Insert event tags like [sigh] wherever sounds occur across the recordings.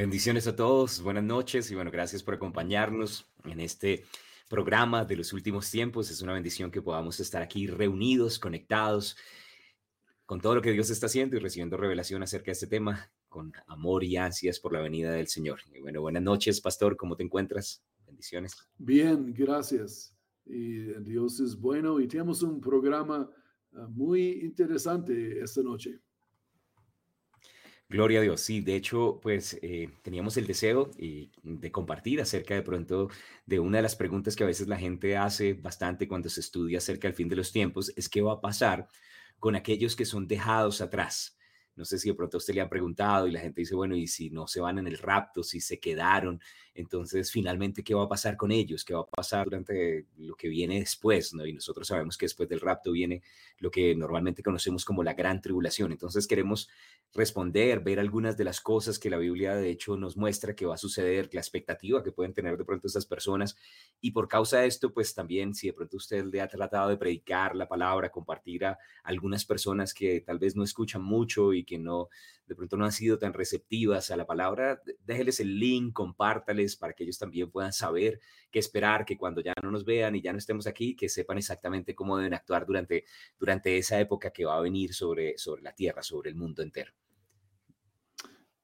Bendiciones a todos, buenas noches y bueno, gracias por acompañarnos en este programa de los últimos tiempos. Es una bendición que podamos estar aquí reunidos, conectados con todo lo que Dios está haciendo y recibiendo revelación acerca de este tema con amor y ansias por la venida del Señor. Y bueno, buenas noches, pastor, ¿cómo te encuentras? Bendiciones. Bien, gracias. Y Dios es bueno y tenemos un programa ah, muy interesante esta noche. Gloria a Dios, sí, de hecho, pues eh, teníamos el deseo de compartir acerca de pronto de una de las preguntas que a veces la gente hace bastante cuando se estudia acerca del fin de los tiempos, es qué va a pasar con aquellos que son dejados atrás. No sé si de pronto usted le han preguntado y la gente dice, bueno, y si no se van en el rapto, si se quedaron, entonces finalmente, ¿qué va a pasar con ellos? ¿Qué va a pasar durante lo que viene después? ¿no? Y nosotros sabemos que después del rapto viene lo que normalmente conocemos como la gran tribulación. Entonces queremos responder, ver algunas de las cosas que la Biblia de hecho nos muestra que va a suceder, la expectativa que pueden tener de pronto estas personas. Y por causa de esto, pues también si de pronto usted le ha tratado de predicar la palabra, compartir a algunas personas que tal vez no escuchan mucho y que no, de pronto no han sido tan receptivas a la palabra, déjeles el link, compártales para que ellos también puedan saber qué esperar, que cuando ya no nos vean y ya no estemos aquí, que sepan exactamente cómo deben actuar durante, durante esa época que va a venir sobre, sobre la tierra, sobre el mundo entero.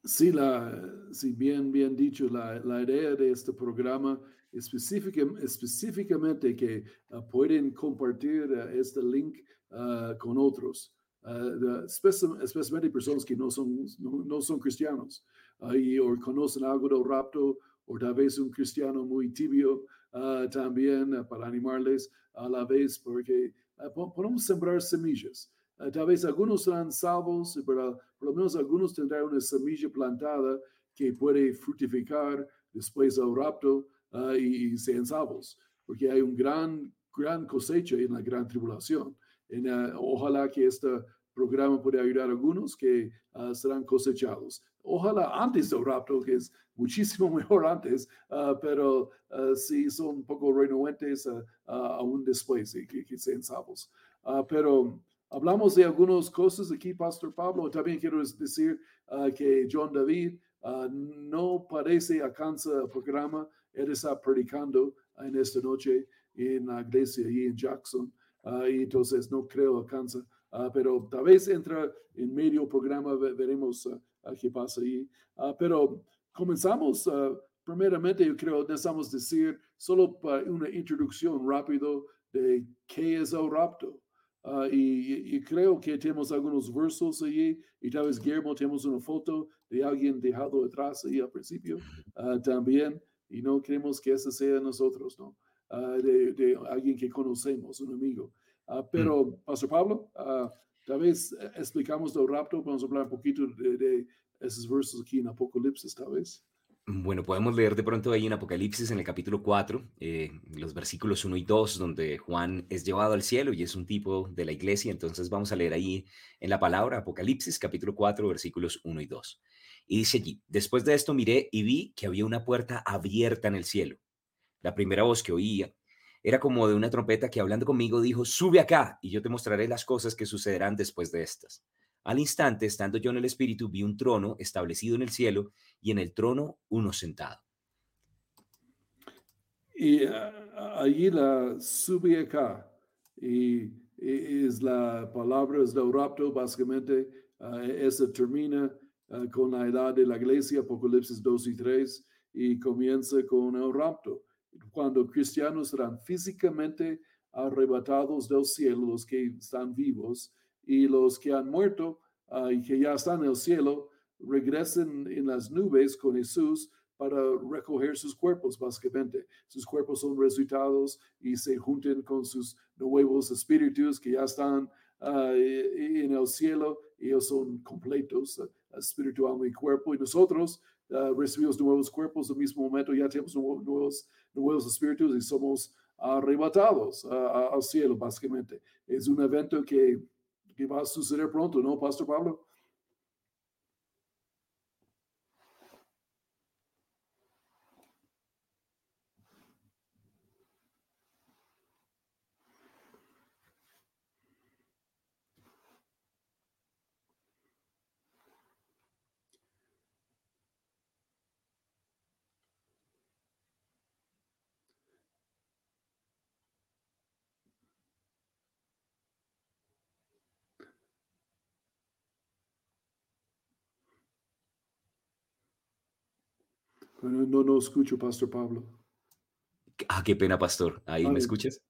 Sí, la, sí, bien, bien dicho, la, la idea de este programa específica, específicamente que uh, pueden compartir uh, este link uh, con otros, especialmente personas que no son, no, no son cristianos y, o conocen algo del rapto o tal vez un cristiano muy tibio también para animarles a la vez, porque podemos sembrar semillas. Uh, tal vez algunos serán salvos, pero por lo menos algunos tendrán una semilla plantada que puede fructificar después del rapto uh, y, y, sean salvos, porque hay un gran, gran cosecha en la gran tribulación. En, uh, ojalá que este programa pueda ayudar a algunos que serán cosechados. Ojalá antes del rapto, que es muchísimo [laughs] mejor antes, pero si son un poco renuentes aún después y que, sean salvos. pero Hablamos de algunas cosas aquí, Pastor Pablo. También quiero decir que John David no parece alcanza el programa. Él está predicando en esta noche en la iglesia ahí en Jackson. Y entonces no creo alcanza. Pero tal vez entra en medio programa, veremos qué pasa ahí. pero comenzamos. primeramente, yo creo necesitamos decir solo para una introducción rápido de qué es el rapto. Uh, y, y, creo que tenemos algunos versos allí y tal vez Guillermo tenemos una foto de alguien dejado atrás ahí al principio uh, también y no queremos que ese sea nosotros, ¿no? Uh, de, de, alguien que conocemos, un amigo. Pero, mm. Pastor Pablo, tal vez explicamos del rapto, vamos a hablar un poquito de, de esos versos aquí en Apocalipsis, tal vez. Bueno, podemos leer de pronto ahí en Apocalipsis, en el capítulo 4, eh, los versículos 1 y 2, donde Juan es llevado al cielo y es un tipo de la iglesia. Entonces vamos a leer ahí en la palabra Apocalipsis, capítulo 4, versículos 1 y 2. Y dice allí, después de esto miré y vi que había una puerta abierta en el cielo. La primera voz que oía era como de una trompeta que hablando conmigo dijo, sube acá y yo te mostraré las cosas que sucederán después de estas. Al instante, estando yo en el Espíritu, vi un trono establecido en el cielo y en el trono uno sentado. Y uh, allí la sube acá. Y, es la palabra es del rapto, básicamente. Uh, esa termina uh, con la edad de la iglesia, Apocalipsis 2 y 3, y comienza con el rapto. Cuando cristianos serán físicamente arrebatados del cielo, los que están vivos, y los que han muerto uh, y que ya están en el cielo regresen en las nubes con Jesús para recoger sus cuerpos, básicamente. Sus cuerpos son resucitados y se junten con sus nuevos espíritus que ya están uh, en el cielo. Ellos son completos, uh, espíritu, alma y cuerpo. Y nosotros uh, recibimos nuevos cuerpos al mismo momento. Ya tenemos nuevos, nuevos espíritus y somos arrebatados al cielo, básicamente. Es un evento que que va a suceder pronto, ¿no, Pastor Pablo? No, no escucho, Pastor Pablo. Ah, qué pena, Pastor. ¿Ahí me escuchas?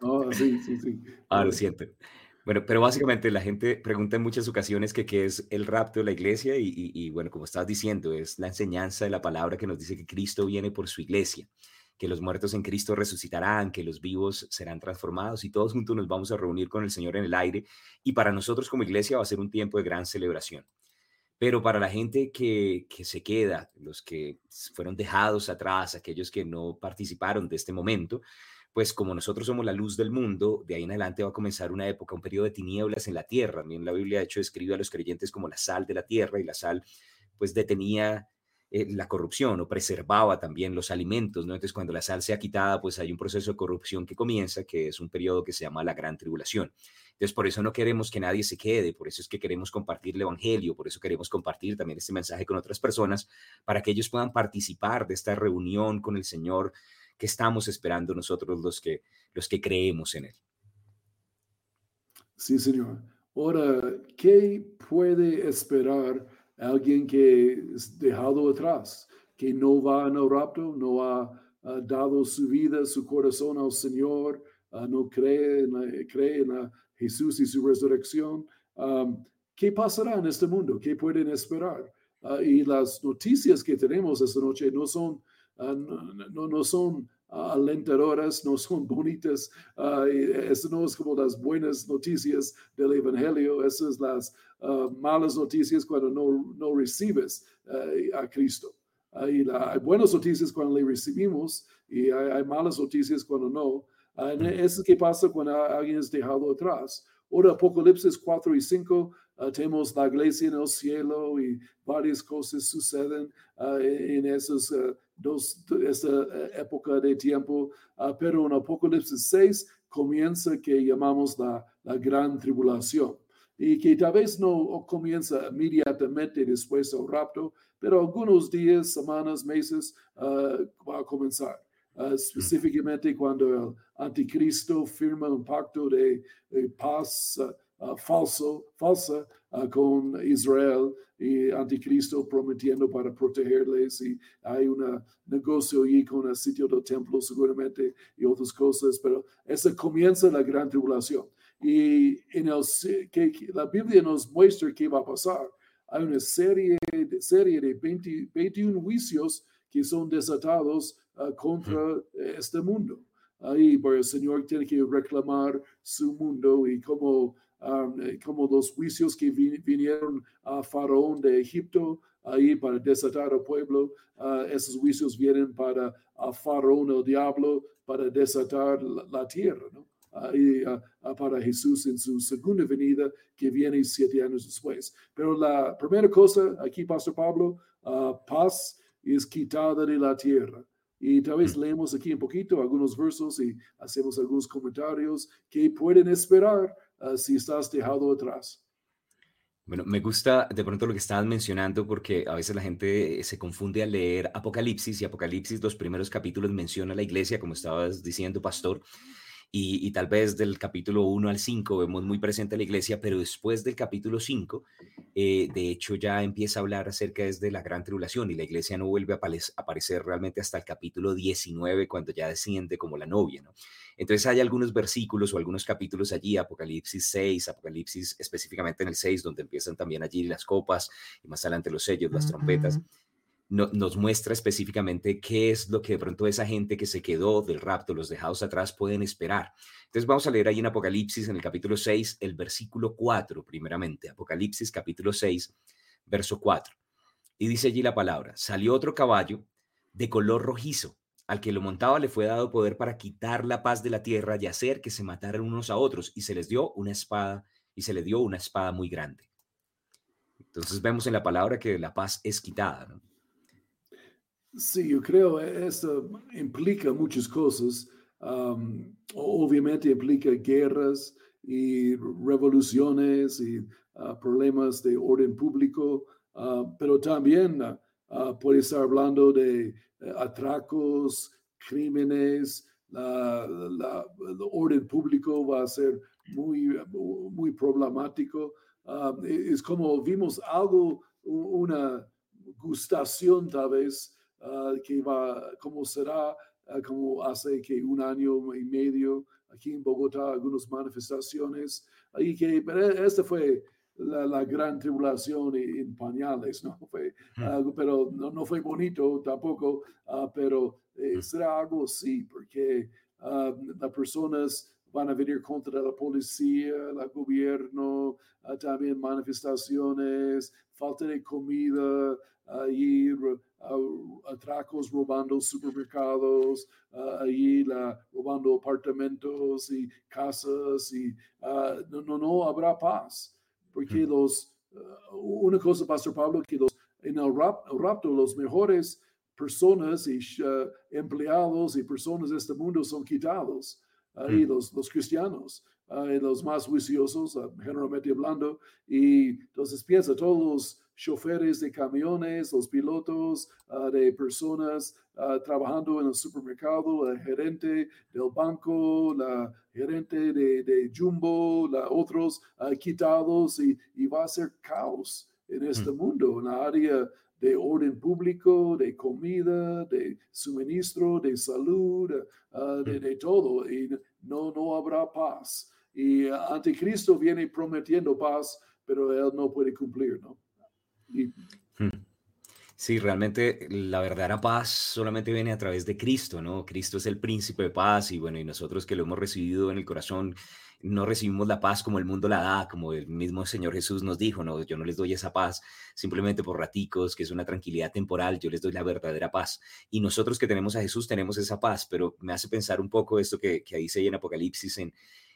Ah, [laughs] sí, sí, sí. Ah, lo siento. Bueno, pero básicamente la gente pregunta en muchas ocasiones que qué es el rapto de la iglesia y, y, bueno, como estás diciendo, es la enseñanza de la palabra que nos dice que Cristo viene por su iglesia, que los muertos en Cristo resucitarán, que los vivos serán transformados y todos juntos nos vamos a reunir con el Señor en el aire y para nosotros como iglesia va a ser un tiempo de gran celebración. Pero para la gente que, que se queda, los que fueron dejados atrás, aquellos que no participaron de este momento, pues como nosotros somos la luz del mundo, de ahí en adelante va a comenzar una época, un periodo de tinieblas en la tierra. También la Biblia, de hecho, describe a los creyentes como la sal de la tierra y la sal, pues detenía eh, la corrupción o preservaba también los alimentos, ¿no? Entonces, cuando la sal sea quitada, pues hay un proceso de corrupción que comienza, que es un periodo que se llama la gran tribulación. Entonces, por eso no queremos que nadie se quede, por eso es que queremos compartir el Evangelio, por eso queremos compartir también este mensaje con otras personas, para que ellos puedan participar de esta reunión con el Señor que estamos esperando nosotros los que, los que creemos en Él. Sí, Señor. Ahora, ¿qué puede esperar alguien que es dejado atrás, que no va en el rapto, no ha, dado su vida, su corazón al Señor, uh, no cree en, Jesús y su resurrección? Um, ¿Qué pasará en este mundo? ¿Qué pueden esperar? Uh, y las noticias que tenemos esta noche no son Ah, no, son ah, alentadoras, no son bonitas. Uh, eso no es como las buenas noticias del Evangelio, esas son las malas noticias cuando no, no recibes a Cristo. hay buenas noticias cuando le recibimos y hay, malas noticias cuando no. eso es que pasa cuando alguien es dejado atrás. Ahora, Apocalipsis 4 y 5 Ah, tenemos la iglesia en el cielo y varias cosas suceden en esas uh, dos, esa época de tiempo, pero en Apocalipsis 6 comienza que llamamos la, la gran tribulación y que tal vez no comienza inmediatamente después del rapto, pero algunos días, semanas, meses va a comenzar. Uh, específicamente cuando el anticristo firma un pacto de, de paz uh, uh, falso, falsa uh, con Israel y anticristo prometiendo para protegerles y hay un negocio allí con el sitio del templo seguramente y otras cosas, pero esa comienza la gran tribulación. Y en el, que, la Biblia nos muestra qué va a pasar. Hay una serie, de, serie de 20, 21 juicios que son desatados uh, contra este mundo. Ahí, pero el Señor tiene que reclamar su mundo y como Um, eh, como los juicios que vinieron a Faraón de Egipto ahí para desatar al pueblo. Uh, esos juicios vienen para a Faraón, el diablo, para desatar la, tierra, ¿no? Ahí, uh, para Jesús en su segunda venida que viene siete años después. Pero la primera cosa aquí, Pastor Pablo, paz es quitada de la tierra. Y tal vez leemos aquí un poquito algunos versos y hacemos algunos comentarios que pueden esperar Ah, si estás dejado atrás. Bueno, me gusta de pronto lo que estabas mencionando porque a veces la gente se confunde al leer Apocalipsis y Apocalipsis, los primeros capítulos menciona la iglesia, como estabas diciendo, pastor, y, tal vez del capítulo 1 al 5 vemos muy presente la iglesia, pero después del capítulo 5, eh, de hecho ya empieza a hablar acerca de la gran tribulación y la iglesia no vuelve a aparecer realmente hasta el capítulo 19, cuando ya desciende como la novia, ¿no? Entonces hay algunos versículos o algunos capítulos allí, Apocalipsis 6, Apocalipsis específicamente en el 6, donde empiezan también allí las copas y más adelante los sellos, las trompetas nos muestra específicamente qué es lo que de pronto esa gente que se quedó del rapto, los dejados atrás, pueden esperar. Entonces vamos a leer ahí en Apocalipsis, en el capítulo 6, el versículo 4, primeramente. Apocalipsis, capítulo 6, verso 4. Y dice allí la palabra, salió otro caballo de color rojizo. Al que lo montaba le fue dado poder para quitar la paz de la tierra y hacer que se mataran unos a otros. Y se les dio una espada, y se le dio una espada muy grande. Entonces vemos en la palabra que la paz es quitada. ¿no? Sí, yo creo que esto implica muchas cosas. obviamente implica guerras y revoluciones y ah, problemas de orden público, ah, pero también uh, puede estar hablando de eh, atracos, crímenes, el orden público va a ser muy, muy problemático. es como vimos algo, una gustación tal vez que va, cómo será, como hace que un año y medio aquí en Bogotá, algunas manifestaciones, y que, pero esta fue la, gran tribulación en pañales, ¿no? [laughs] Fue, pero no, no, fue bonito tampoco, pero será algo así, porque las personas van a venir contra la policía, el gobierno, ah, también manifestaciones, falta de comida, ir atracos robando supermercados, ahí la, robando apartamentos y casas y ah, no, no, no, habrá paz. Porque los, ah, una cosa, Pastor Pablo, que los, en el, rapto los mejores personas y empleados y personas de este mundo son quitados ahí los, los cristianos, los más juiciosos, ah, generalmente hablando, y entonces piensa, todos los choferes de camiones, los pilotos ah, de personas ah, trabajando en el supermercado, el gerente del banco, la gerente de, de Jumbo, la, otros quitados y, y, va a ser caos en este mundo, en la área de orden público, de comida, de suministro, de salud, ah, de, todo, y no, no habrá paz. Y Anticristo viene prometiendo paz, pero él no puede cumplir, ¿no? Hmm. Sí, realmente la verdadera paz solamente viene a través de Cristo, ¿no? Cristo es el príncipe de paz y bueno, y nosotros que lo hemos recibido en el corazón, no recibimos la paz como el mundo la da, como el mismo Señor Jesús nos dijo, no, yo no les doy esa paz simplemente por raticos, que es una tranquilidad temporal, yo les doy la verdadera paz. Y nosotros que tenemos a Jesús tenemos esa paz, pero me hace pensar un poco esto que, que dice ahí en Apocalipsis, en,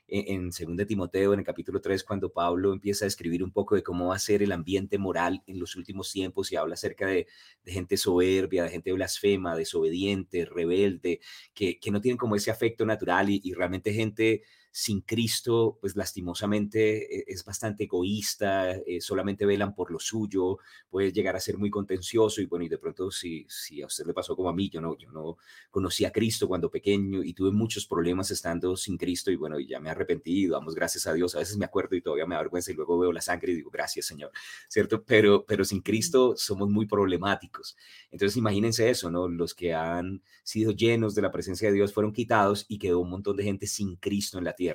en, en 2 Timoteo, en el capítulo 3, cuando Pablo empieza a escribir un poco de cómo va a ser el ambiente moral en los últimos tiempos y habla acerca de, gente soberbia, de gente blasfema, desobediente, rebelde, que, que no tienen como ese afecto natural y realmente gente sin Cristo, pues lastimosamente eh, es bastante egoísta, eh, solamente velan por lo suyo, puede llegar a ser muy contencioso y bueno, y de pronto si, si a usted le pasó como a mí, yo no, yo no conocí a Cristo cuando pequeño y tuve muchos problemas estando sin Cristo y bueno, y ya me he arrepentido, damos gracias a Dios, a veces me acuerdo y todavía me da vergüenza y luego veo la sangre y digo, gracias Señor, ¿cierto? Pero, pero sin Cristo somos muy problemáticos. Entonces imagínense eso, ¿no? Los que han sido llenos de la presencia de Dios fueron quitados y quedó un montón de gente sin Cristo en la tierra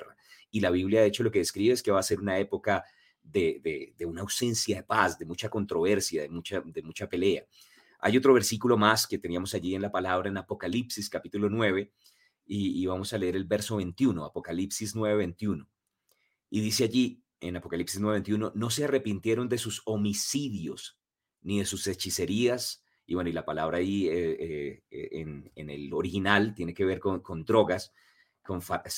y la Biblia, de hecho, lo que describe es que va a ser una época de, una ausencia de paz, de mucha controversia, de mucha, pelea. Hay otro versículo más que teníamos allí en la palabra en Apocalipsis capítulo 9 y, y vamos a leer el verso 21, Apocalipsis 9, 21. Y dice allí en Apocalipsis 9, 21, no se arrepintieron de sus homicidios ni de sus hechicerías. Y bueno, y la palabra ahí eh, eh, en, en, el original tiene que ver con drogas,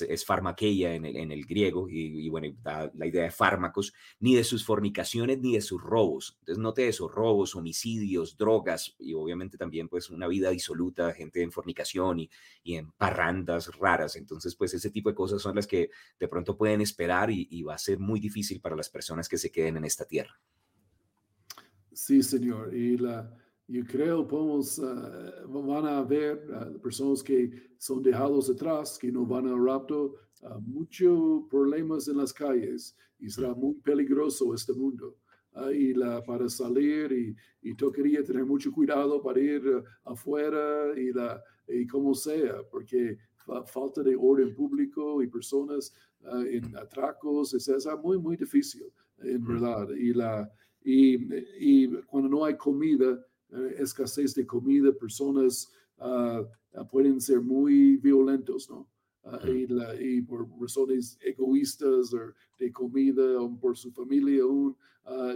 es farmaqueia en el, en el griego, y, bueno, la idea de fármacos, ni de sus fornicaciones ni de sus robos. Entonces, note eso, robos, homicidios, drogas, y obviamente también pues una vida disoluta, gente en fornicación y, y en parrandas raras. Entonces, pues ese tipo de cosas son las que de pronto pueden esperar y, y va a ser muy difícil para las personas que se queden en esta tierra. Sí, señor. Y la, yo creo podemos, ah, van a haber uh, personas que son dejados atrás, que no van al rapto, uh, muchos problemas en las calles y será muy peligroso este mundo. y la, para salir y, y tocaría tener mucho cuidado para ir afuera y, la, y como sea, porque falta de orden público y personas en atracos, es, es, muy, muy difícil, en verdad. Y, la, y, y cuando no hay comida, eh, escasez de comida, personas ah, ah, pueden ser muy violentos, ¿no? Ah, y, por razones egoístas o de comida o por su familia aún.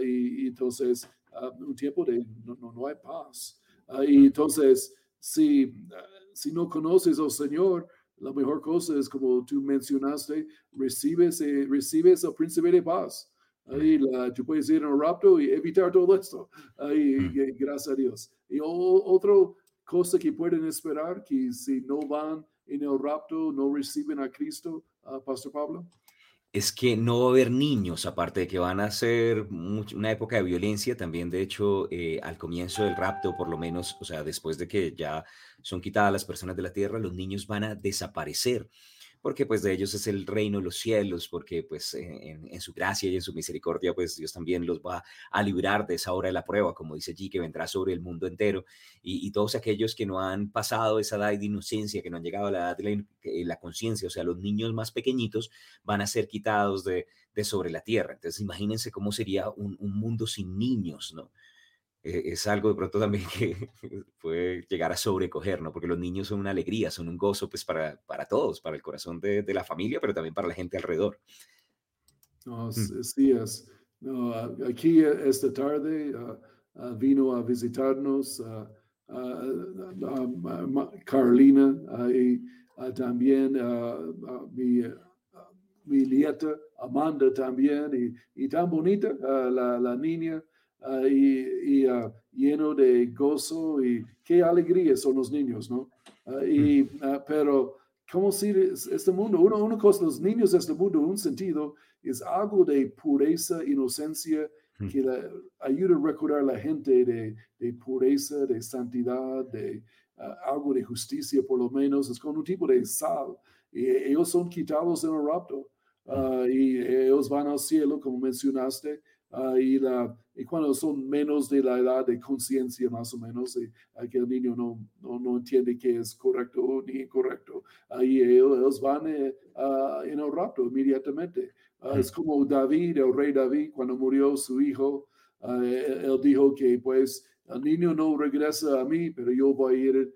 y, entonces, un tiempo de no, no, hay paz. y entonces, si, si no conoces al Señor, la mejor cosa es, como tú mencionaste, recibes, eh, recibes al príncipe de paz. Ahí la, tú puedes ir en un rapto y evitar todo esto. Ahí, mm. gracias a Dios. Y otra cosa que pueden esperar, que si no van en el rapto, no reciben a Cristo, uh, Pastor Pablo. Es que no va a haber niños, aparte de que van a ser una época de violencia, también de hecho eh, al comienzo del rapto, por lo menos, o sea, después de que ya son quitadas las personas de la tierra, los niños van a desaparecer porque pues de ellos es el reino de los cielos, porque pues en, su gracia y en su misericordia pues Dios también los va a librar de esa hora de la prueba, como dice allí, que vendrá sobre el mundo entero. Y, todos aquellos que no han pasado esa edad de inocencia, que no han llegado a la edad de la, conciencia, o sea, los niños más pequeñitos van a ser quitados de, sobre la tierra. Entonces imagínense cómo sería un, un mundo sin niños, ¿no? E-, es algo de pronto también que [laughs] puede llegar a sobrecoger, ¿no? Porque los niños son una alegría, son un gozo, pues, para, para todos, para el corazón de, de la familia, pero también para la gente alrededor. Mm. sí, es. No, aquí e, esta tarde uh, vino a visitarnos uh, Carolina y también mi, mi nieta Amanda también, y, y tan bonita la, la niña. Ah, y, ah, lleno de gozo y qué alegría son los niños, ¿no? Ah, y, mm. pero, ¿cómo si este mundo? Una, una cosa, los niños de este mundo, en un sentido, es algo de pureza, inocencia, mm. que ayuda a recordar a la gente de, de pureza, de santidad, de algo de justicia, por lo menos, es como un tipo de sal. Y ellos son quitados en el rapto. Mm. y ellos van al cielo, como mencionaste, Uh, y, la, y, cuando son menos de la edad de conciencia, más o menos, y, que el niño no, no, no, entiende qué es correcto ni incorrecto, ahí ellos, van eh, en el rapto inmediatamente. Es como David, el rey David, cuando murió su hijo, él, dijo que pues el niño no regresa a mí, pero yo voy a ir,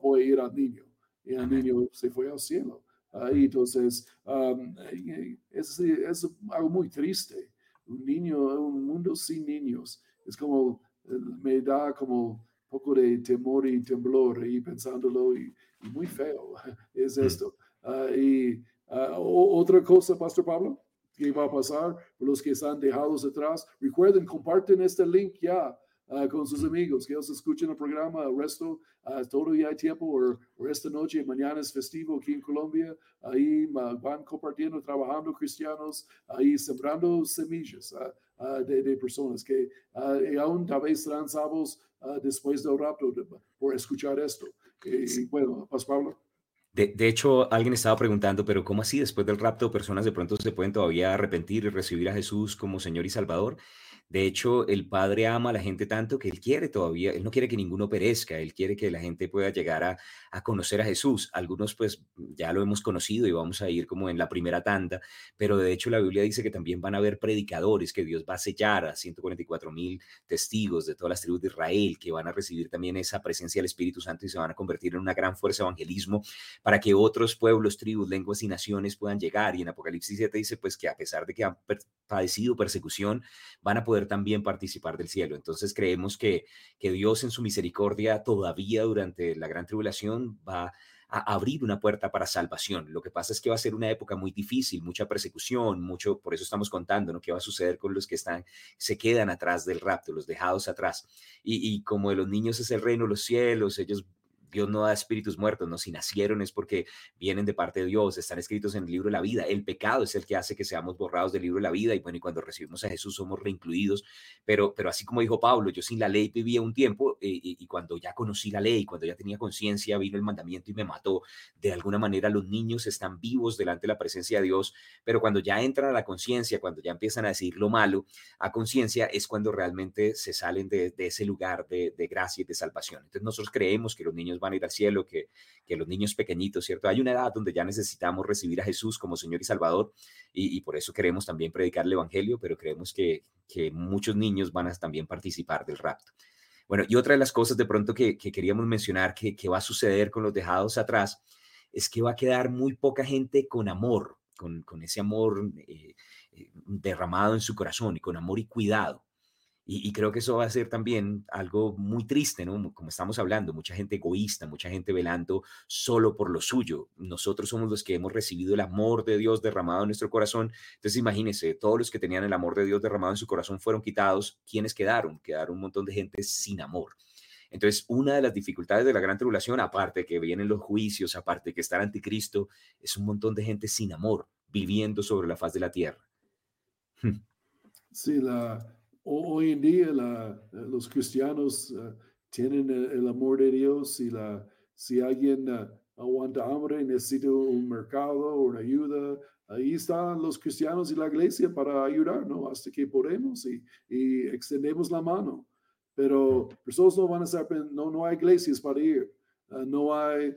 voy a ir al niño. Y el niño se fue al cielo. Ahí, entonces, um, es, es algo muy triste un niño, un mundo sin niños. Es como, eh, me da como poco de temor y temblor y pensándolo y, muy feo [laughs] es mm. esto. Ah, y ah, otra cosa, Pastor Pablo, que va a pasar los que están dejados atrás. Recuerden, comparten este link ya Ah, con sus amigos, que ellos escuchen el programa, el resto, uh, todo ya hay tiempo, o, esta noche, mañana es festivo aquí en Colombia, ahí van compartiendo, trabajando cristianos, ahí sembrando semillas de, de, personas que y aún tal vez serán salvos después del rapto por escuchar esto. Y, bueno, Paz Pablo. De, de, hecho, alguien estaba preguntando, pero ¿cómo así después del rapto personas de pronto se pueden todavía arrepentir y recibir a Jesús como Señor y Salvador? De hecho, el Padre ama a la gente tanto que Él quiere todavía, Él no quiere que ninguno perezca, Él quiere que la gente pueda llegar a, conocer a Jesús. Algunos pues ya lo hemos conocido y vamos a ir como en la primera tanda, pero de hecho la Biblia dice que también van a haber predicadores, que Dios va a sellar a 144 mil testigos de todas las tribus de Israel, que van a recibir también esa presencia del Espíritu Santo y se van a convertir en una gran fuerza de evangelismo para que otros pueblos, tribus, lenguas y naciones puedan llegar. Y en Apocalipsis 7 dice pues que a pesar de que han padecido persecución, van a poder también participar del cielo. Entonces creemos que, que Dios en su misericordia todavía durante la gran tribulación va a abrir una puerta para salvación. Lo que pasa es que va a ser una época muy difícil, mucha persecución, mucho, por eso estamos contando, ¿no? ¿Qué va a suceder con los que están, se quedan atrás del rapto, los dejados atrás? Y, y como de los niños es el reino los cielos, ellos Dios no da espíritus muertos, no, si nacieron es porque vienen de parte de Dios, están escritos en el libro de la vida. El pecado es el que hace que seamos borrados del libro de la vida y bueno, y cuando recibimos a Jesús somos reincluidos, pero, pero así como dijo Pablo, yo sin la ley vivía un tiempo eh, y, cuando ya conocí la ley, cuando ya tenía conciencia, vino el mandamiento y me mató. De alguna manera los niños están vivos delante de la presencia de Dios, pero cuando ya entran a la conciencia, cuando ya empiezan a decir lo malo a conciencia, es cuando realmente se salen de, ese lugar de, de gracia y de salvación. Entonces nosotros creemos que los niños van a ir al cielo, que, que los niños pequeñitos, ¿cierto? Hay una edad donde ya necesitamos recibir a Jesús como Señor y Salvador y, por eso queremos también predicar el Evangelio, pero creemos que, que muchos niños van a también participar del rapto. Bueno, y otra de las cosas de pronto que, que queríamos mencionar que, que, va a suceder con los dejados atrás es que va a quedar muy poca gente con amor, con, con ese amor eh, eh, derramado en su corazón y con amor y cuidado. Y, creo que eso va a ser también algo muy triste, ¿no? Como estamos hablando, mucha gente egoísta, mucha gente velando solo por lo suyo. Nosotros somos los que hemos recibido el amor de Dios derramado en nuestro corazón. Entonces imagínense, todos los que tenían el amor de Dios derramado en su corazón fueron quitados. ¿Quiénes quedaron? Quedaron un montón de gente sin amor. Entonces, una de las dificultades de la gran tribulación, aparte que vienen los juicios, aparte que está el anticristo, es un montón de gente sin amor, viviendo sobre la faz de la tierra. Sí, la, hoy en día los cristianos eh, tienen el, amor de Dios y la, si alguien eh, aguanta hambre, necesita un mercado, una ayuda. Ahí están los cristianos y la iglesia para ayudar, ¿no? Hasta que podemos y, y extendemos la mano. Pero personas no van a estar, no, no hay iglesias para ir. Ah, no hay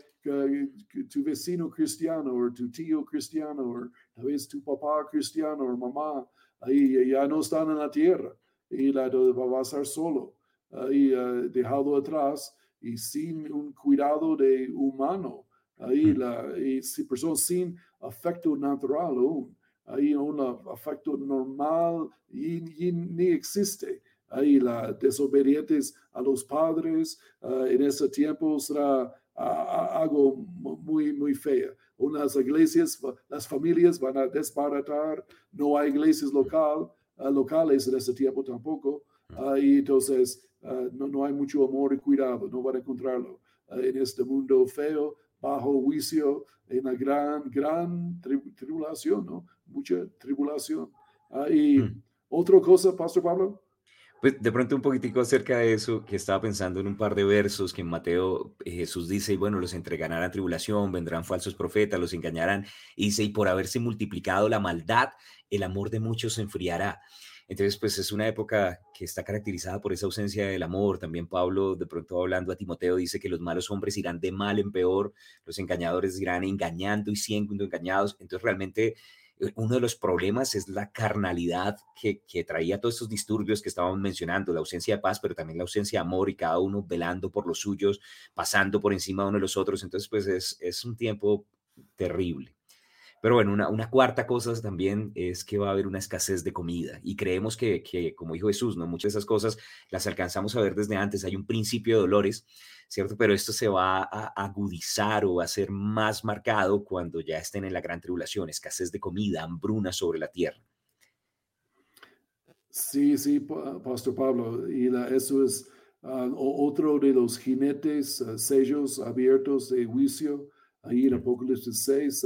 tu vecino cristiano o tu tío cristiano o tal vez tu papá cristiano o mamá, ahí ya no están en la tierra y la, va a estar solo, ahí uh, dejado atrás y sin un cuidado de humano, ahí hmm. la, y si personas sin afecto natural aún, ahí un afecto normal y, ni existe. Ahí la desobedientes a los padres uh, en ese tiempo será algo muy, muy fea. Unas iglesias, las familias van a desbaratar, no hay iglesias local, uh, locales en ese tiempo tampoco, uh, y entonces uh, no, no, hay mucho amor y cuidado, no van a encontrarlo en este mundo feo, bajo juicio, en la gran, gran tribulación, ¿no? Mucha tribulación. y mm. otra cosa, Pastor Pablo. Pues de pronto un poquitico acerca de eso, que estaba pensando en un par de versos que en Mateo eh, Jesús dice, y bueno, los entregarán a tribulación, vendrán falsos profetas, los engañarán, y dice, y por haberse multiplicado la maldad, el amor de muchos se enfriará. Entonces, pues es una época que está caracterizada por esa ausencia del amor. También Pablo, de pronto hablando a Timoteo, dice que los malos hombres irán de mal en peor, los engañadores irán engañando y siendo engañados. Entonces, realmente uno de los problemas es la carnalidad que, que, traía todos estos disturbios que estábamos mencionando, la ausencia de paz, pero también la ausencia de amor y cada uno velando por los suyos, pasando por encima de uno de los otros. Entonces, pues es, es un tiempo terrible. Pero bueno, una, una, cuarta cosa también es que va a haber una escasez de comida y creemos que, que, como dijo Jesús, ¿no? muchas de esas cosas las alcanzamos a ver desde antes. Hay un principio de dolores, ¿cierto? Pero esto se va a agudizar o a ser más marcado cuando ya estén en la gran tribulación, escasez de comida, hambruna sobre la tierra. Sí, sí, Pastor Pablo, y eso es ah, otro de los jinetes, uh, sellos abiertos de juicio, ahí en Apocalipsis 6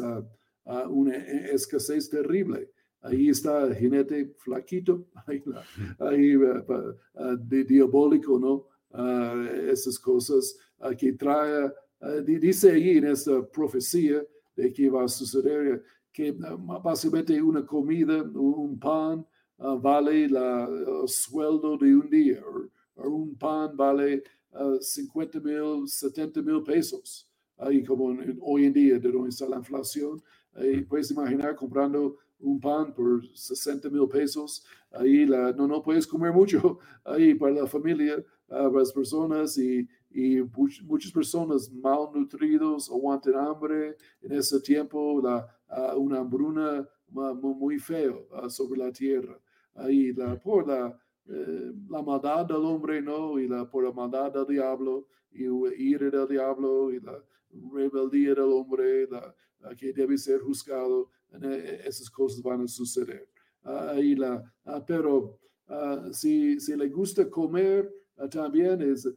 una e, escasez terrible. Ahí está el jinete flaquito, [laughs] ahí, ahí uh, diabólico, ¿no? Uh, esas cosas uh, que trae, dice ahí en esta profecía de que va a suceder, que básicamente una comida, un pan, vale la, el sueldo de un día, o, un pan vale 50 mil, 70 mil pesos. Ahí como hoy en día, de donde está la inflación, Ahí puedes imaginar comprando un pan por 60 mil pesos. Ahí la, no, no puedes comer mucho [laughs] ahí para la familia, para las personas y, y muchas personas malnutridos aguantan hambre en ese tiempo, la, una hambruna muy feo sobre la tierra. Ahí la, por la, eh, la maldad del hombre, ¿no? Y la, por la maldad del diablo y ira del diablo y la rebeldía del hombre, la, que debe ser juzgado, eh, esas cosas van a suceder. ahí la, ah, pero ah, si, si le gusta comer, ah, también es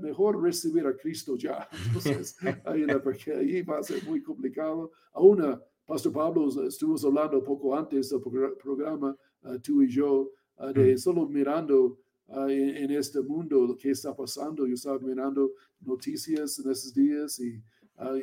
mejor recibir a Cristo ya. [laughs] Entonces, ahí porque ahí va a ser muy complicado. Aún, Pastor Pablo, estuvimos hablando poco antes del programa, tú y yo, de solo mirando en, este mundo lo que está pasando. Yo estaba mirando noticias en esos días y,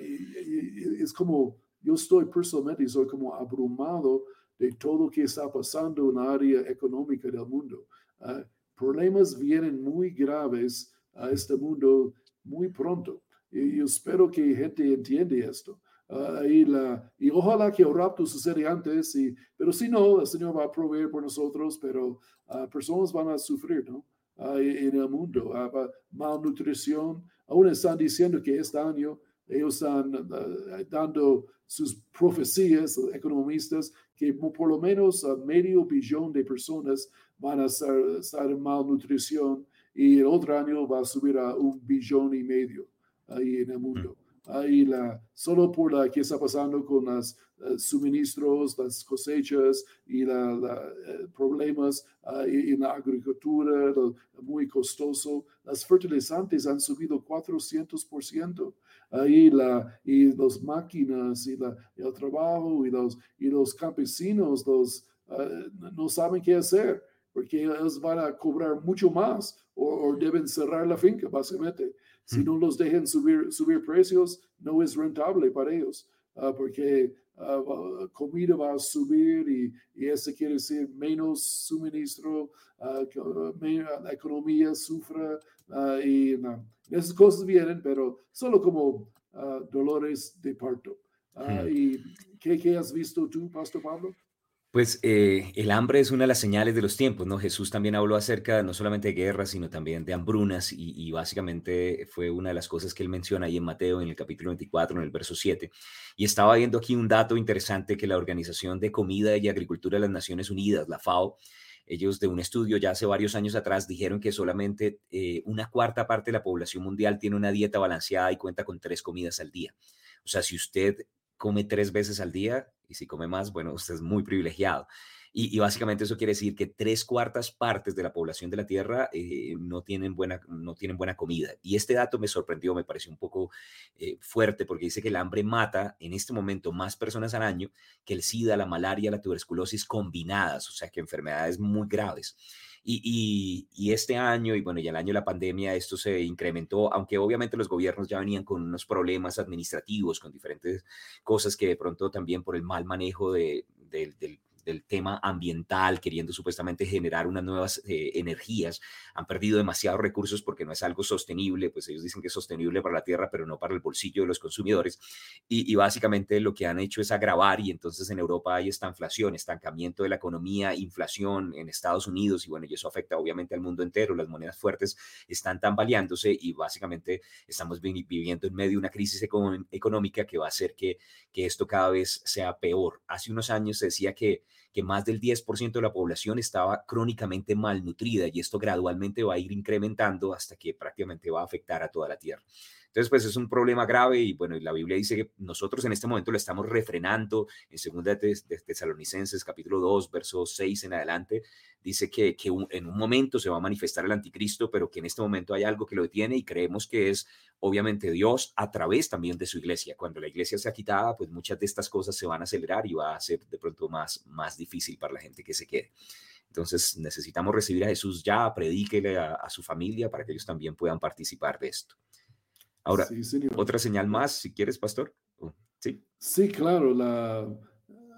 y es como yo estoy personalmente, soy como abrumado de todo lo que está pasando en la área económica del mundo. Ah, problemas vienen muy graves a este mundo muy pronto. Y yo espero que gente entiende esto. Uh, y, la, y, ojalá que el rapto suceda antes, y, pero si no, el Señor va a proveer por nosotros, pero uh, personas van a sufrir, ¿no? en el mundo, malnutrición. Aún están diciendo que este año ellos están uh, dando sus profecías, economistas, que por lo menos medio billón de personas van a estar, en malnutrición y el otro año va a subir a un billón y medio ahí en el mundo. Ahí la, solo por la que está pasando con los eh, suministros, las cosechas y los eh, problemas en la agricultura, muy costoso, las fertilizantes han subido 400% ahí la, y las máquinas y la, el trabajo y los, y los campesinos los, uh, no saben qué hacer porque ellos van a cobrar mucho más o, deben cerrar la finca, básicamente. Si mm. no los dejan subir, subir precios, no es rentable para ellos, uh, porque uh, comida va a subir y, y, eso quiere decir menos suministro, la economía sufre y esas cosas vienen, pero solo como dolores de parto. Hmm. ¿Y qué, qué has visto tú, Pastor Pablo? Pues eh, el hambre es una de las señales de los tiempos, ¿no? Jesús también habló acerca no solamente de guerras, sino también de hambrunas y, básicamente fue una de las cosas que él menciona ahí en Mateo en el capítulo 24, en el verso 7. Y estaba viendo aquí un dato interesante que la Organización de Comida y Agricultura de las Naciones Unidas, la FAO, ellos de un estudio ya hace varios años atrás dijeron que solamente eh, una cuarta parte de la población mundial tiene una dieta balanceada y cuenta con tres comidas al día. O sea, si usted come tres veces al día y si come más, bueno, usted es muy privilegiado. Y, básicamente eso quiere decir que tres cuartas partes de la población de la Tierra eh, no, tienen buena, no tienen buena comida. Y este dato me sorprendió, me pareció un poco eh, fuerte porque dice que el hambre mata en este momento más personas al año que el SIDA, la malaria, la tuberculosis combinadas, o sea que enfermedades muy graves. Y, este año, y bueno, ya el año de la pandemia, esto se incrementó, aunque obviamente los gobiernos ya venían con unos problemas administrativos, con diferentes cosas que de pronto también por el mal manejo de, del, del tema ambiental, queriendo supuestamente generar unas nuevas eh, energías, han perdido demasiados recursos porque no es algo sostenible, pues ellos dicen que es sostenible para la tierra, pero no para el bolsillo de los consumidores. Y, básicamente lo que han hecho es agravar y entonces en Europa hay esta inflación, estancamiento de la economía, inflación en Estados Unidos y bueno, y eso afecta obviamente al mundo entero, las monedas fuertes están tambaleándose y básicamente estamos viviendo en medio de una crisis económica que va a hacer que, que esto cada vez sea peor. Hace unos años se decía que que más del 10% de la población estaba crónicamente malnutrida y esto gradualmente va a ir incrementando hasta que prácticamente va a afectar a toda la Tierra. Entonces, pues es un problema grave y bueno, la Biblia dice que nosotros en este momento lo estamos refrenando en segunda de, Tesalonicenses capítulo 2, verso 6 en adelante, dice que, en un momento se va a manifestar el anticristo, pero que en este momento hay algo que lo detiene y creemos que es obviamente Dios a través también de su iglesia. Cuando la iglesia sea quitada, pues muchas de estas cosas se van a acelerar y va a ser de pronto más, más difícil para la gente que se quede. Entonces necesitamos recibir a Jesús ya, predíquele a su familia para que ellos también puedan participar de esto. Ahora, otra señal más, si quieres, pastor. Sí. Sí, claro, la,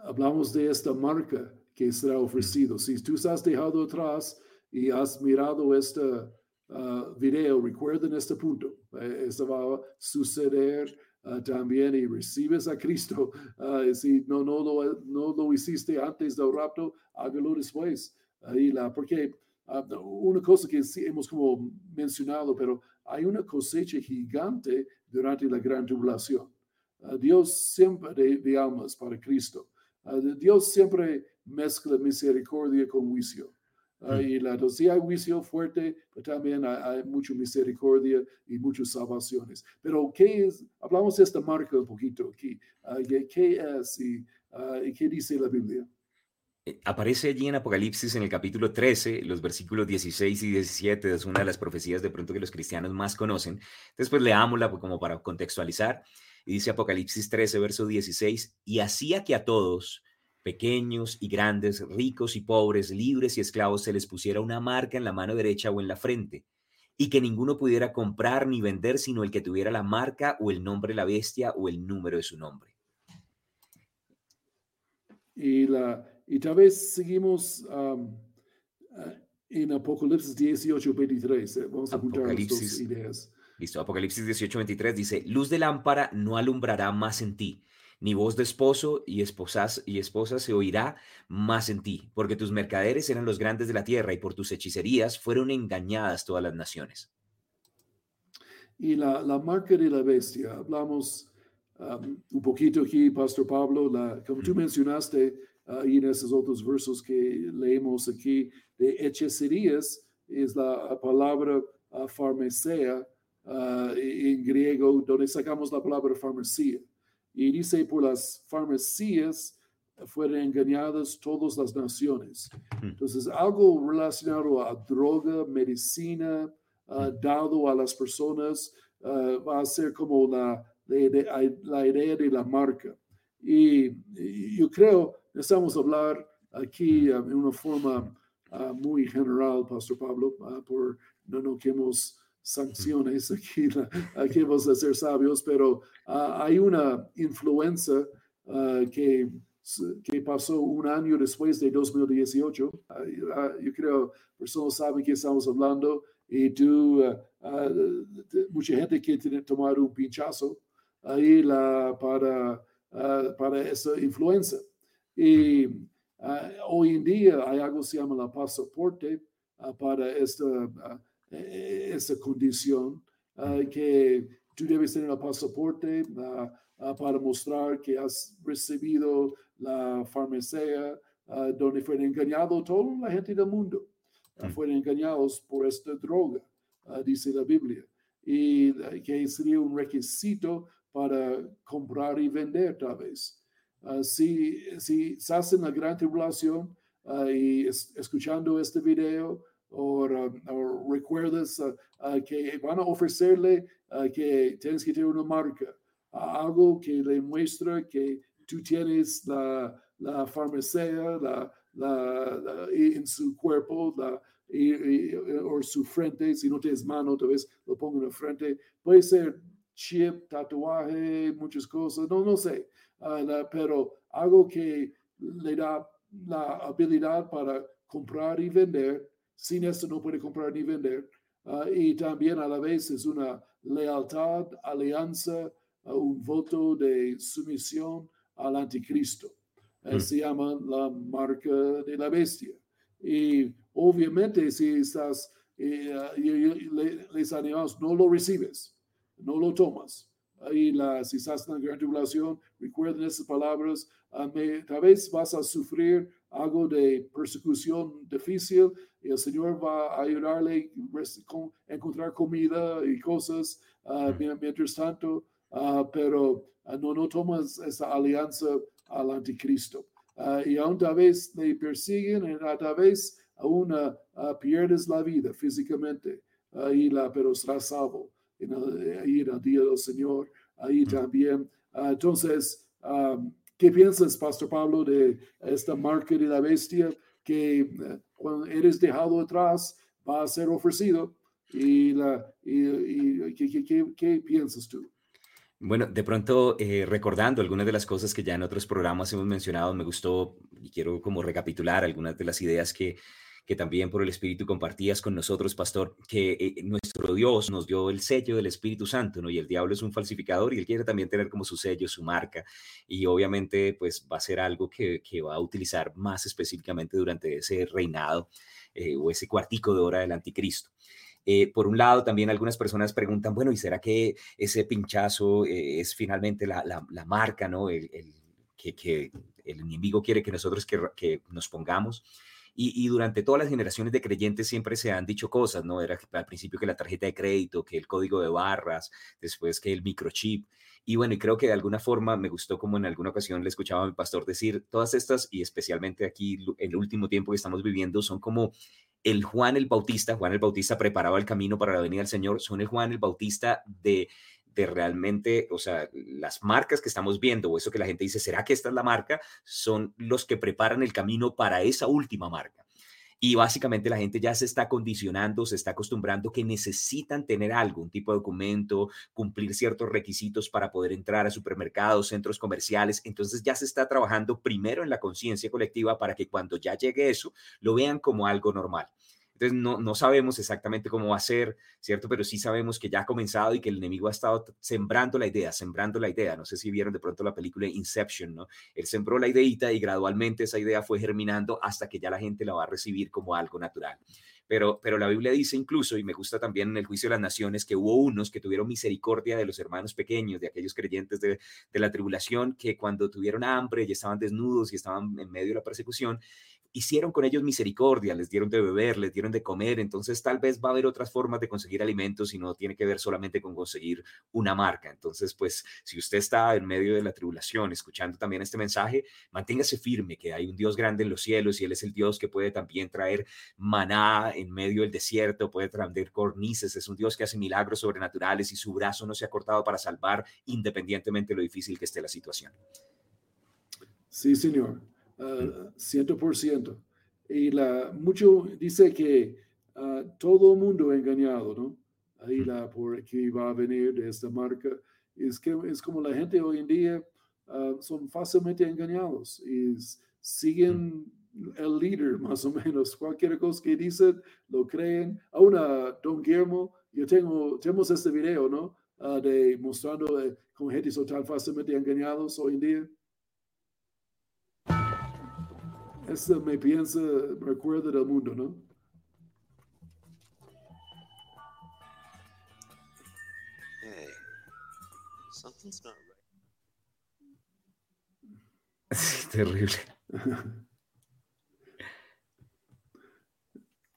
hablamos de esta marca que será ofrecido. Si tú has dejado atrás y has mirado este uh, video, recuerden este punto. Eh, esto va a suceder uh, también y recibes a Cristo. [laughs] Uh, si no, no, lo, no lo hiciste antes del rapto, hágalo después. y la, porque una cosa que sí hemos como mencionado, pero hay una cosecha gigante durante la gran tribulación. Ah, Dios siempre de, almas para Cristo. Ah, Dios siempre mezcla misericordia con juicio. Uh, y la, entonces hay juicio fuerte, pero también hay, mucha misericordia y muchas salvaciones. Pero ¿qué es? Hablamos de esta marca un poquito aquí. ¿Qué es y, y qué dice la Biblia? Eh, aparece allí en Apocalipsis en el capítulo 13, los versículos 16 y 17, es una de las profecías de pronto que los cristianos más conocen. Después leámosla pues, como para contextualizar. Y dice Apocalipsis 13, verso 16, y hacía que a todos, pequeños y grandes, ricos y pobres, libres y esclavos, se les pusiera una marca en la mano derecha o en la frente, y que ninguno pudiera comprar ni vender sino el que tuviera la marca o el nombre de la bestia o el número de su nombre. Y la, y tal vez seguimos eh, en Apocalipsis 18, 23. Eh, vamos a juntar las dos ideas. Listo, Apocalipsis 18, 23 dice, luz de lámpara no alumbrará más en ti, ni voz de esposo y esposas y esposa se oirá más en ti, porque tus mercaderes eran los grandes de la tierra y por tus hechicerías fueron engañadas todas las naciones. Y la, la marca de la bestia, hablamos um, un poquito aquí, Pastor Pablo, la, como tú mencionaste, y en esos otros versos que leemos aquí de hechicerías es la palabra uh, farmacia uh, en griego donde sacamos la palabra farmacia. Y dice por las farmacias fueron engañadas todas las naciones hmm. entonces algo relacionado a droga medicina uh, dado a las personas va a ser como la, la, idea de la marca. Y, y yo creo Necesitamos hablar aquí en una forma muy general, Pastor Pablo, por no, no queremos sanciones aquí, aquí vamos a ser sabios, pero ah, hay una influencia ah, que, que pasó un año después de 2018. yo creo personas saben que estamos hablando y tú, mucha gente quiere tomar un pinchazo ahí la, para, para esa influencia. Y hoy en día hay algo que se llama la pasaporte para esta eh, esa condición, ah, que tú debes tener el pasaporte ah, ah, para mostrar que has recibido la farmacia donde fueron engañados toda la gente del mundo. Mm. Fueron engañados por esta droga, dice la Biblia. Y que sería un requisito para comprar y vender tal vez. Si, si estás en la gran tribulación y escuchando este video, o, recuerdas uh, uh, que van a ofrecerle uh, que tienes que tener una marca, algo que le muestra que tú tienes la, la farmacia la, la, en su cuerpo la, o su frente, si no tienes mano, tal vez lo pongo en la frente. Puede ser chip, tatuaje, muchas cosas, no, no sé, pero algo que le da la habilidad para comprar y vender sin esto no puede comprar ni vender. Ah, y también a la vez es una lealtad, alianza, ah, un voto de sumisión al anticristo. Eh, mm. Se llama la marca de la bestia. Y obviamente si estás, eh, ah, les animamos, no lo recibes, no lo tomas. Y la, si estás en la gran tribulación, recuerden esas palabras, tal vez vas a sufrir algo de persecución difícil y el Señor va a ayudarle a encontrar comida y cosas uh, mientras tanto, uh, pero uh, no, no tomas esa alianza al anticristo. y aún tal vez le persiguen, y tal vez aún pierdes la vida físicamente, y la, pero serás salvo en el día del Señor. Ahí también. entonces, um, ¿Qué piensas, Pastor Pablo, de esta marca de la bestia que eh, cuando eres dejado atrás va a ser ofrecido? ¿Y, la, y, ¿qué, piensas tú? Bueno, de pronto, eh, recordando algunas de las cosas que ya en otros programas hemos mencionado, me gustó y quiero como recapitular algunas de las ideas que, que también por el Espíritu compartías con nosotros, pastor, que eh, nuestro Dios nos dio el sello del Espíritu Santo, ¿no? Y el diablo es un falsificador y él quiere también tener como su sello, su marca, y obviamente pues va a ser algo que, que va a utilizar más específicamente durante ese reinado eh, o ese cuartico de hora del anticristo. Eh, por un lado, también algunas personas preguntan, bueno, ¿y será que ese pinchazo es finalmente la, la, marca, ¿no? El, que, que, el enemigo quiere que nosotros que, que nos pongamos. Y, durante todas las generaciones de creyentes siempre se han dicho cosas, ¿no? Era al principio que la tarjeta de crédito, que el código de barras, después que el microchip. Y bueno, y creo que de alguna forma me gustó como en alguna ocasión le escuchaba a mi pastor decir, todas estas, y especialmente aquí el último tiempo que estamos viviendo, son como el Juan el Bautista, Juan el Bautista preparaba el camino para la venida del Señor, son el Juan el Bautista de de realmente, o sea, las marcas que estamos viendo o eso que la gente dice, ¿será que esta es la marca? Son los que preparan el camino para esa última marca. Y básicamente la gente ya se está condicionando, se está acostumbrando que necesitan tener algo, un tipo de documento, cumplir ciertos requisitos para poder entrar a supermercados, centros comerciales. Entonces ya se está trabajando primero en la conciencia colectiva para que cuando ya llegue eso, lo vean como algo normal. Entonces no, no sabemos exactamente cómo va a ser, ¿cierto? Pero sí sabemos que ya ha comenzado y que el enemigo ha estado sembrando la idea, sembrando la idea. No sé si vieron de pronto la película Inception, ¿no? Él sembró la ideita y gradualmente esa idea fue germinando hasta que ya la gente la va a recibir como algo natural. Pero, pero la Biblia dice incluso, y me gusta también en el juicio de las naciones, que hubo unos que tuvieron misericordia de los hermanos pequeños, de aquellos creyentes de, de la tribulación, que cuando tuvieron hambre y estaban desnudos y estaban en medio de la persecución, hicieron con ellos misericordia, les dieron de beber, les dieron de comer, entonces tal vez va a haber otras formas de conseguir alimentos y no tiene que ver solamente con conseguir una marca. Entonces, pues si usted está en medio de la tribulación, escuchando también este mensaje, manténgase firme que hay un Dios grande en los cielos y Él es el Dios que puede también traer maná en medio del desierto, puede traer cornices, es un Dios que hace milagros sobrenaturales y su brazo no se ha cortado para salvar independientemente de lo difícil que esté la situación. Sí, Señor. Uh, ciento por ciento. Y la, mucho dice que uh, todo mundo engañado, ¿no? ahí la por que va a venir de esta marca. Es que es como la gente hoy en día ah, son fácilmente engañados y siguen el líder [laughs] más o menos. Cualquier cosa que dicen, lo creen. Aún a Don Guillermo, yo tengo, tenemos este video, ¿no? Ah, de mostrando eh, cómo gente son tan fácilmente engañados hoy en día. Eso me piensa, me recuerda del mundo, ¿no? Hey, something's not right. [laughs] terrible.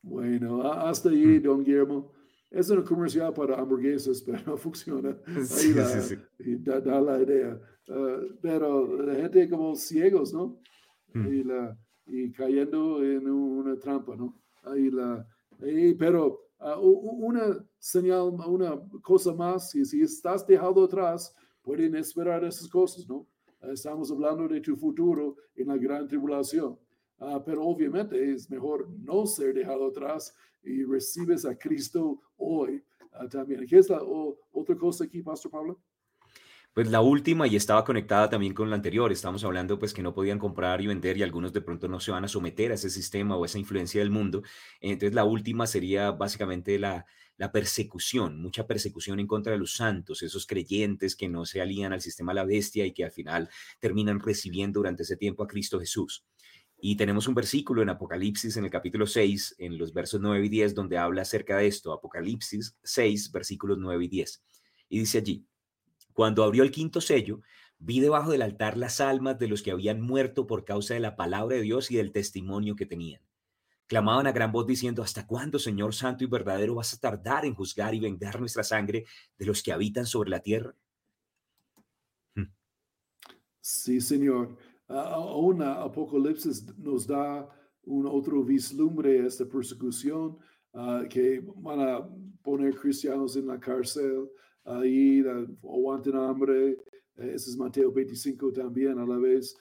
bueno, hasta allí, mm. don Guillermo. Es un comercial para hamburguesas, [laughs] pero no funciona. Ahí da, la idea. Ah, pero la gente como ciegos, ¿no? Mm. Y la, y cayendo en una trampa, ¿no? Ahí la, pero uh, una señal, una cosa más, y si estás dejado atrás, pueden esperar esas cosas, ¿no? Estamos hablando de tu futuro en la gran tribulación. Uh, pero obviamente es mejor no ser dejado atrás y recibes a Cristo hoy uh, también. ¿Qué es la otra cosa aquí, Pastor Pablo? Pues la última y estaba conectada también con la anterior, estamos hablando pues que no podían comprar y vender y algunos de pronto no se van a someter a ese sistema o esa influencia del mundo. Entonces la última sería básicamente la, la persecución, mucha persecución en contra de los santos, esos creyentes que no se alían al sistema de la bestia y que al final terminan recibiendo durante ese tiempo a Cristo Jesús. Y tenemos un versículo en Apocalipsis en el capítulo 6, en los versos 9 y 10, donde habla acerca de esto, Apocalipsis 6, versículos 9 y 10. Y dice allí, cuando abrió el quinto sello, vi debajo del altar las almas de los que habían muerto por causa de la palabra de Dios y del testimonio que tenían. Clamaban a gran voz diciendo, ¿hasta cuándo, Señor Santo y verdadero, vas a tardar en juzgar y vengar nuestra sangre de los que habitan sobre la tierra? Hmm. Sí, Señor. Aún Apocalipsis nos da un otro vislumbre a esta persecución, ah, que van a poner cristianos en la cárcel, ahí aguanten hambre, eh, ese es Mateo 25 también a la vez,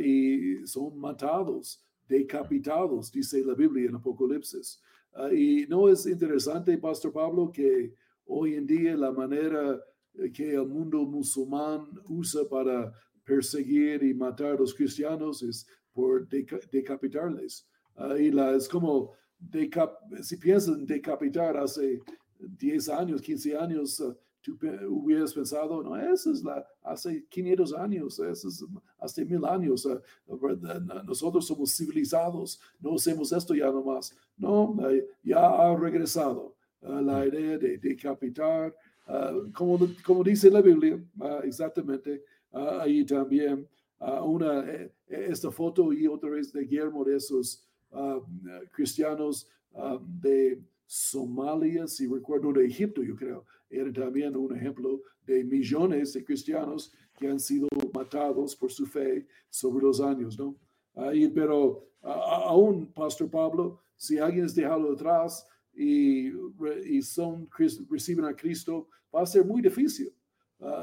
y son matados, decapitados, dice la Biblia en Apocalipsis. y no es interesante, Pastor Pablo, que hoy en día la manera que el mundo musulmán usa para perseguir y matar a los cristianos es por decapitarles. y la, es como, si piensan decapitar hace 10 años, 15 años, tú hubieras pensado, no, esa es la, hace 500 años, eso es hace mil años, eh, nosotros somos civilizados, no hacemos esto ya nomás. No, eh, ya ha regresado eh, la idea de decapitar, como, como dice la Biblia, exactamente, ahí también una, esta foto y otra vez de Guillermo de esos cristianos de Somalia, si recuerdo de Egipto, yo creo, era también un ejemplo de millones de cristianos que han sido matados por su fe sobre los años, ¿no? pero aún, Pastor Pablo, si alguien es dejado atrás y, y son, reciben a Cristo, va a ser muy difícil.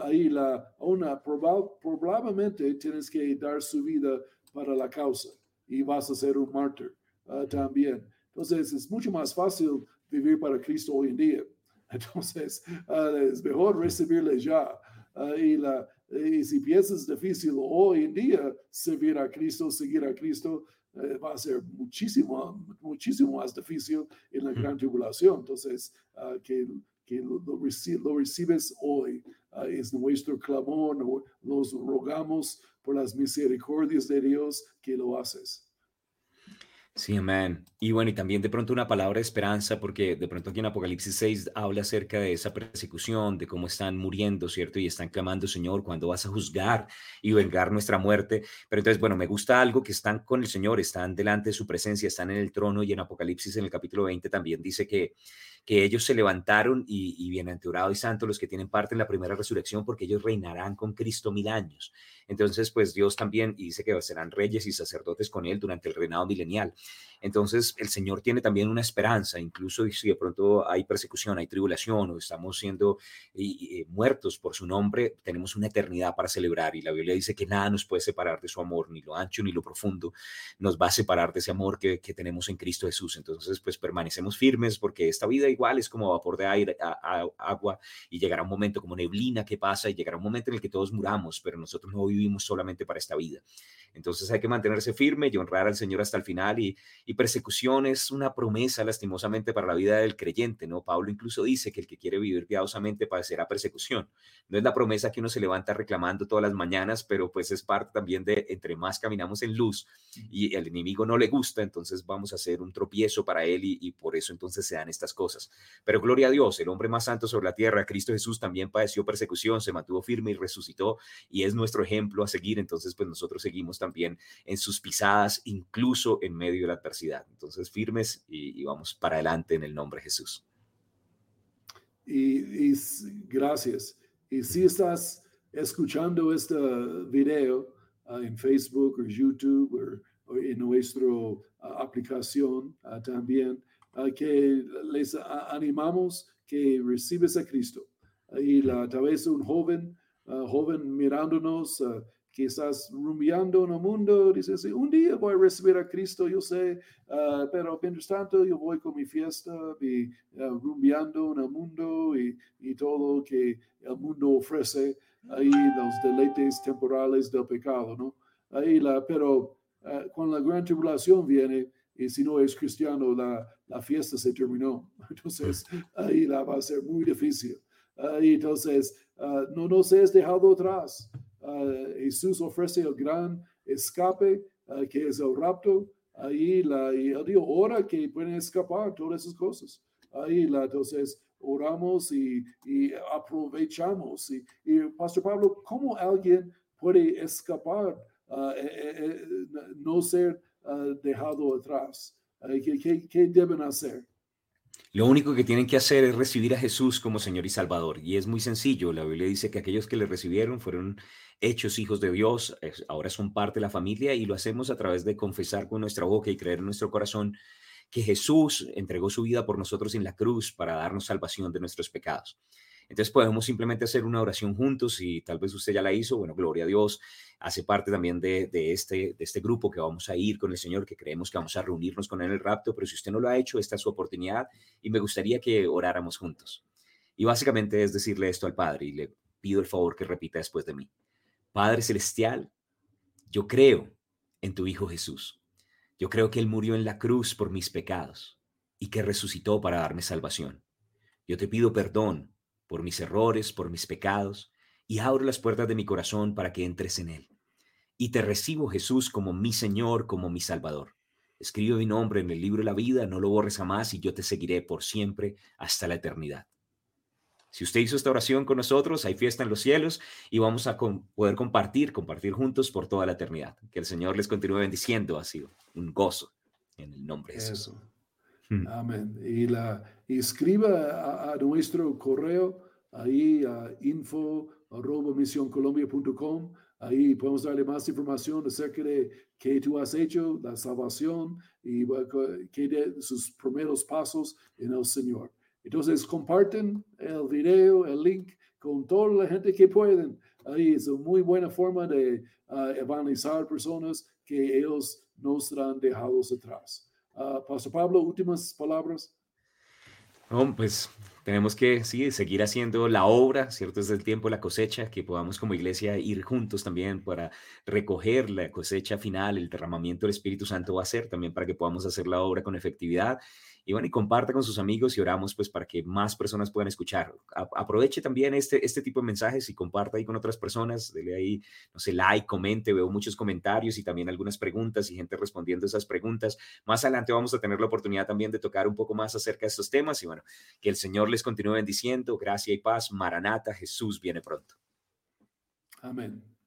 ahí la, una, probablemente tienes que dar su vida para la causa y vas a ser un mártir ah, también. Entonces es mucho más fácil vivir para Cristo hoy en día. Entonces, ah, es mejor recibirle ya. Ah, y, la, y si piensas difícil hoy en día servir a Cristo, seguir a Cristo, eh, va a ser muchísimo, muchísimo más difícil en la gran tribulación. Entonces, ah, que, que lo, lo, recibes hoy es nuestro clamor, nos rogamos por las misericordias de Dios que lo haces. Sí, amén. Y bueno, y también de pronto una palabra de esperanza, porque de pronto aquí en Apocalipsis 6 habla acerca de esa persecución, de cómo están muriendo, ¿cierto? Y están clamando, Señor, cuando vas a juzgar y vengar nuestra muerte? Pero entonces, bueno, me gusta algo que están con el Señor, están delante de su presencia, están en el trono y en Apocalipsis en el capítulo 20 también dice que, que ellos se levantaron y, y bienaventurado y santo los que tienen parte en la primera resurrección, porque ellos reinarán con Cristo mil años. Entonces, pues Dios también, y dice que serán reyes y sacerdotes con él durante el reinado milenial. Entonces, el Señor tiene también una esperanza, incluso si de pronto hay persecución, hay tribulación o estamos siendo muertos por su nombre, tenemos una eternidad para celebrar y la Biblia dice que nada nos puede separar de su amor, ni lo ancho ni lo profundo, nos va a separar de ese amor que, tenemos en Cristo Jesús. Entonces, pues permanecemos firmes porque esta vida igual es como vapor de aire, agua y llegará un momento como neblina que pasa y llegará un momento en el que todos muramos, pero nosotros no vivimos solamente para esta vida. Entonces hay que mantenerse firme y honrar al Señor hasta el final y, y persecución es una promesa lastimosamente para la vida del creyente, ¿no? Pablo incluso dice que el que quiere vivir piadosamente padecerá persecución. No es la promesa que uno se levanta reclamando todas las mañanas, pero pues es parte también de entre más caminamos en luz y el enemigo no le gusta, entonces vamos a hacer un tropiezo para él y, y por eso entonces se dan estas cosas. Pero gloria a Dios, el hombre más santo sobre la tierra, Cristo Jesús, también padeció persecución, se mantuvo firme y resucitó y es nuestro ejemplo a seguir, entonces pues nosotros seguimos también en sus pisadas, incluso en medio de la adversidad. Entonces, firmes y, vamos para adelante en el nombre de Jesús. Y, gracias. Y si estás escuchando este video ah, en Facebook o YouTube o, en nuestra ah, aplicación uh, también, que les animamos que recibes a Cristo. Y la, tal vez un joven, joven mirándonos, quizás rumbeando en el mundo, dice, sí, un día voy a recibir a Cristo, yo sé, uh, pero mientras tanto yo voy con mi fiesta y uh, en el mundo y, y, todo que el mundo ofrece, ahí los deleites temporales del pecado, ¿no? Ahí la, pero uh, cuando la gran tribulación viene, y si no es cristiano, la, la fiesta se terminó. [laughs] Entonces, ahí la va a ser muy difícil. Ahí, entonces, no nos es dejado atrás. Jesús ofrece el gran escape que es el rapto. Ahí la, y él dijo, ora que pueden escapar todas esas cosas. Ahí la, entonces oramos y, y aprovechamos. Y, y, Pastor Pablo, ¿cómo alguien puede escapar, uh, eh, eh, eh, no ser dejado atrás? ¿qué, qué, qué deben hacer? Lo único que tienen que hacer es recibir a Jesús como Señor y Salvador. Y es muy sencillo. La Biblia dice que aquellos que le recibieron fueron hechos hijos de Dios, ahora son parte de la familia y lo hacemos a través de confesar con nuestra boca y creer en nuestro corazón que Jesús entregó su vida por nosotros en la cruz para darnos salvación de nuestros pecados. Entonces podemos simplemente hacer una oración juntos y tal vez usted ya la hizo, bueno, gloria a Dios, hace parte también de, este, de este grupo que vamos a ir con el Señor, que creemos que vamos a reunirnos con él en el rapto, pero si usted no lo ha hecho, esta es su oportunidad y me gustaría que oráramos juntos. Y básicamente es decirle esto al Padre y le pido el favor que repita después de mí. Padre Celestial, yo creo en tu Hijo Jesús. Yo creo que Él murió en la cruz por mis pecados y que resucitó para darme salvación. Yo te pido perdón por mis errores, por mis pecados, y abro las puertas de mi corazón para que entres en él. Y te recibo, Jesús, como mi Señor, como mi Salvador. Escribe mi nombre en el libro de la vida, no lo borres jamás y yo te seguiré por siempre hasta la eternidad. Si usted hizo esta oración con nosotros, hay fiesta en los cielos y vamos a poder compartir, compartir juntos por toda la eternidad. Que el Señor les continúe bendiciendo. Ha sido un gozo en el nombre de Jesús. Hmm. Amén. Y la escriba a, nuestro correo ahí a info arroba Ahí podemos darle más información acerca de qué tú has hecho, la salvación y qué de sus primeros pasos en el Señor. Entonces comparten el video, el link con toda la gente que pueden. Ahí es una muy buena forma de uh, evangelizar personas que ellos no serán dejados atrás. Uh, Pastor Pablo, últimas palabras. No, pues tenemos que sí, seguir haciendo la obra, ¿cierto? Es el tiempo, la cosecha, que podamos como iglesia ir juntos también para recoger la cosecha final, el derramamiento del Espíritu Santo va a ser también para que podamos hacer la obra con efectividad y bueno, y comparta con sus amigos y oramos pues para que más personas puedan escuchar. aproveche también este, este tipo de mensajes y comparta ahí con otras personas, dele ahí, no sé, like, comente, veo muchos comentarios y también algunas preguntas y gente respondiendo esas preguntas. Más adelante vamos a tener la oportunidad también de tocar un poco más acerca de estos temas y bueno, que el Señor les continúe bendiciendo, gracia y paz, Maranata, Jesús viene pronto. Amén.